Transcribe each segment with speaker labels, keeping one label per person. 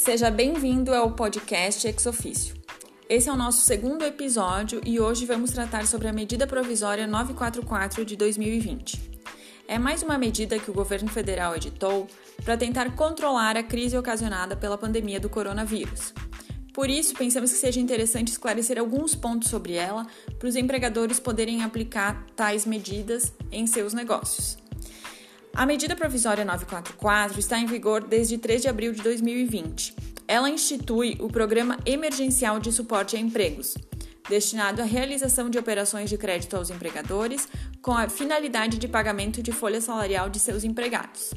Speaker 1: Seja bem-vindo ao podcast Ex Officio. Esse é o nosso segundo episódio e hoje vamos tratar sobre a medida provisória 944 de 2020. É mais uma medida que o governo federal editou para tentar controlar a crise ocasionada pela pandemia do coronavírus. Por isso, pensamos que seja interessante esclarecer alguns pontos sobre ela para os empregadores poderem aplicar tais medidas em seus negócios. A medida provisória 944 está em vigor desde 3 de abril de 2020. Ela institui o Programa Emergencial de Suporte a Empregos, destinado à realização de operações de crédito aos empregadores com a finalidade de pagamento de folha salarial de seus empregados.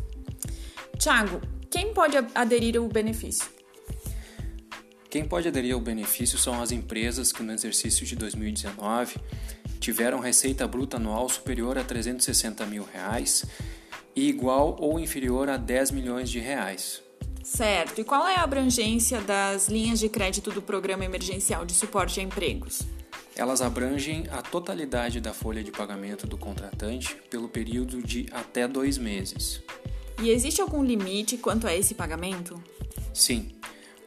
Speaker 1: Tiago, quem pode aderir ao benefício?
Speaker 2: Quem pode aderir ao benefício são as empresas que no exercício de 2019 tiveram receita bruta anual superior a 360 mil reais e igual ou inferior a 10 milhões de reais.
Speaker 1: Certo. E qual é a abrangência das linhas de crédito do Programa Emergencial de Suporte a Empregos?
Speaker 2: Elas abrangem a totalidade da folha de pagamento do contratante pelo período de até dois meses.
Speaker 1: E existe algum limite quanto a esse pagamento?
Speaker 2: Sim.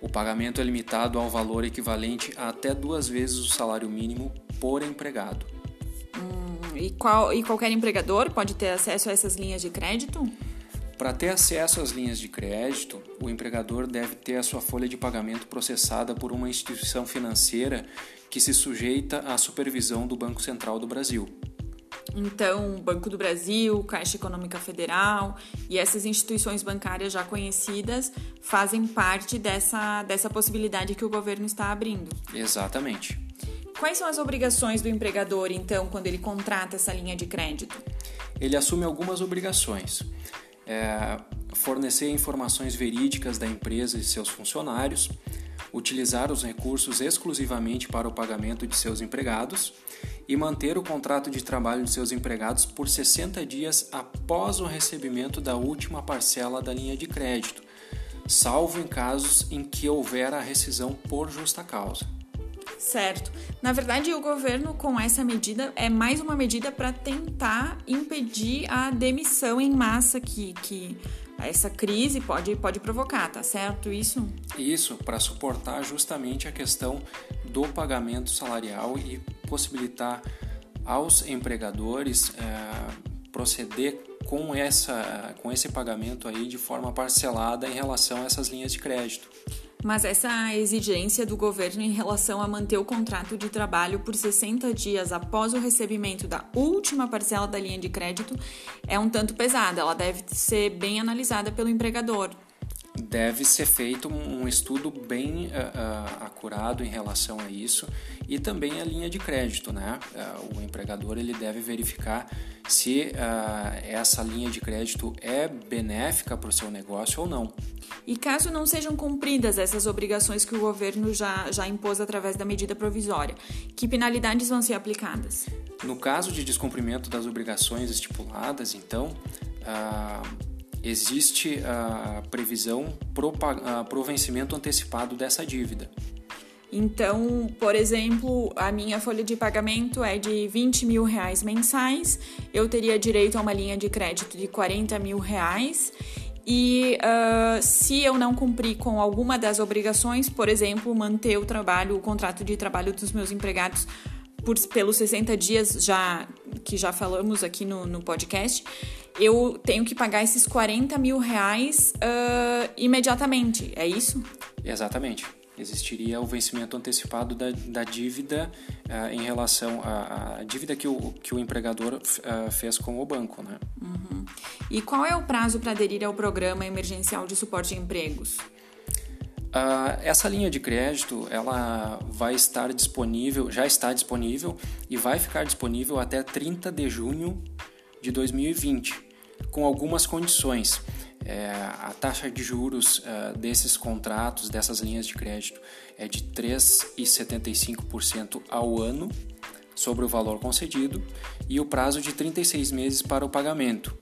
Speaker 2: O pagamento é limitado ao valor equivalente a até duas vezes o salário mínimo por empregado.
Speaker 1: E, qual, e qualquer empregador pode ter acesso a essas linhas de crédito?
Speaker 2: Para ter acesso às linhas de crédito, o empregador deve ter a sua folha de pagamento processada por uma instituição financeira que se sujeita à supervisão do Banco Central do Brasil.
Speaker 1: Então, Banco do Brasil, Caixa Econômica Federal e essas instituições bancárias já conhecidas fazem parte dessa, dessa possibilidade que o governo está abrindo.
Speaker 2: Exatamente.
Speaker 1: Quais são as obrigações do empregador, então, quando ele contrata essa linha de crédito?
Speaker 2: Ele assume algumas obrigações. É, fornecer informações verídicas da empresa e seus funcionários, utilizar os recursos exclusivamente para o pagamento de seus empregados e manter o contrato de trabalho de seus empregados por 60 dias após o recebimento da última parcela da linha de crédito, salvo em casos em que houver a rescisão por justa causa.
Speaker 1: Certo. Na verdade, o governo, com essa medida, é mais uma medida para tentar impedir a demissão em massa que, que essa crise pode, pode provocar, tá certo isso?
Speaker 2: Isso, para suportar justamente a questão do pagamento salarial e possibilitar aos empregadores é, proceder com, essa, com esse pagamento aí de forma parcelada em relação a essas linhas de crédito.
Speaker 1: Mas essa exigência do governo em relação a manter o contrato de trabalho por 60 dias após o recebimento da última parcela da linha de crédito é um tanto pesada. Ela deve ser bem analisada pelo empregador.
Speaker 2: Deve ser feito um estudo bem uh, uh, acurado em relação a isso e também a linha de crédito, né? Uh, o empregador ele deve verificar se essa linha de crédito é benéfica para o seu negócio ou não.
Speaker 1: E caso não sejam cumpridas essas obrigações que o governo já, já impôs através da medida provisória, que penalidades vão ser aplicadas?
Speaker 2: No caso de descumprimento das obrigações estipuladas, então, existe a previsão para o vencimento antecipado dessa dívida.
Speaker 1: Então, por exemplo, a minha folha de pagamento é de 20 mil reais mensais, eu teria direito a uma linha de crédito de 40 mil reais e uh, se eu não cumprir com alguma das obrigações, por exemplo, manter o trabalho, o contrato de trabalho dos meus empregados por, pelos 60 dias já que já falamos aqui no, no podcast, eu tenho que pagar esses 40 mil reais uh, imediatamente, é isso?
Speaker 2: Exatamente existiria o vencimento antecipado da, da dívida uh, em relação à, à, dívida que o, que o empregador uh, fez com o banco. Né?
Speaker 1: Uhum. E qual é o prazo para aderir ao programa emergencial de suporte a empregos?
Speaker 2: Uh, essa linha de crédito ela vai estar disponível, já está disponível e vai ficar disponível até 30 de junho de 2020, com algumas condições. É, a taxa de juros uh, desses contratos, dessas linhas de crédito, é de 3,75% ao ano sobre o valor concedido e o prazo de 36 meses para o pagamento.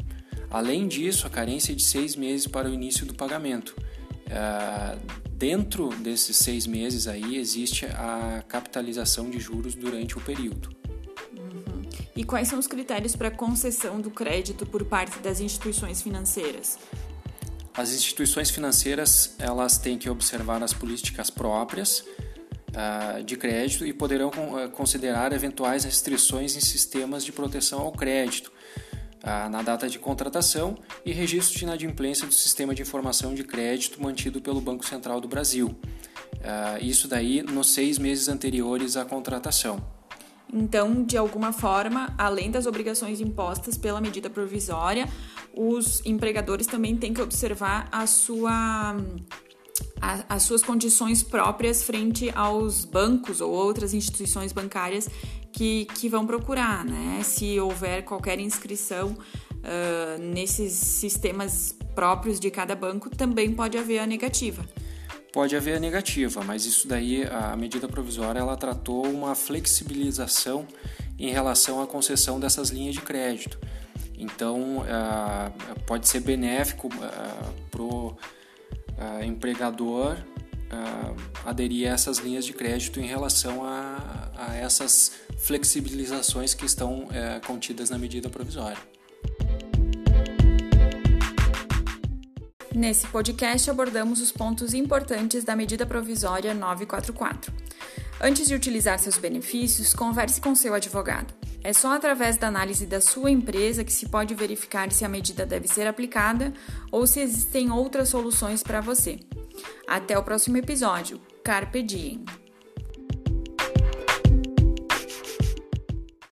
Speaker 2: Além disso, a carência de seis meses para o início do pagamento. Uh, dentro desses seis meses aí existe a capitalização de juros durante o período.
Speaker 1: Uhum. E quais são os critérios para concessão do crédito por parte das instituições financeiras?
Speaker 2: As instituições financeiras elas têm que observar as políticas próprias uh, de crédito e poderão uh, considerar eventuais restrições em sistemas de proteção ao crédito uh, na data de contratação e registro de inadimplência do sistema de informação de crédito mantido pelo Banco Central do Brasil. isso daí nos seis meses anteriores à contratação.
Speaker 1: Então, de alguma forma, além das obrigações impostas pela medida provisória, os empregadores também têm que observar a sua as suas condições próprias frente aos bancos ou outras instituições bancárias que, que vão procurar, né? Se houver qualquer inscrição uh, nesses sistemas próprios de cada banco, também pode haver a negativa.
Speaker 2: Pode haver a negativa, mas isso daí, a medida provisória, ela tratou uma flexibilização em relação à concessão dessas linhas de crédito. Então, uh, pode ser benéfico uh, para o uh, empregador aderir a essas linhas de crédito em relação a, a essas flexibilizações que estão eh, contidas na medida provisória.
Speaker 1: Nesse podcast abordamos os pontos importantes da medida provisória 944. Antes de utilizar seus benefícios, converse com seu advogado. É só através da análise da sua empresa que se pode verificar se a medida deve ser aplicada ou se existem outras soluções para você. Até o próximo episódio. Carpe Diem!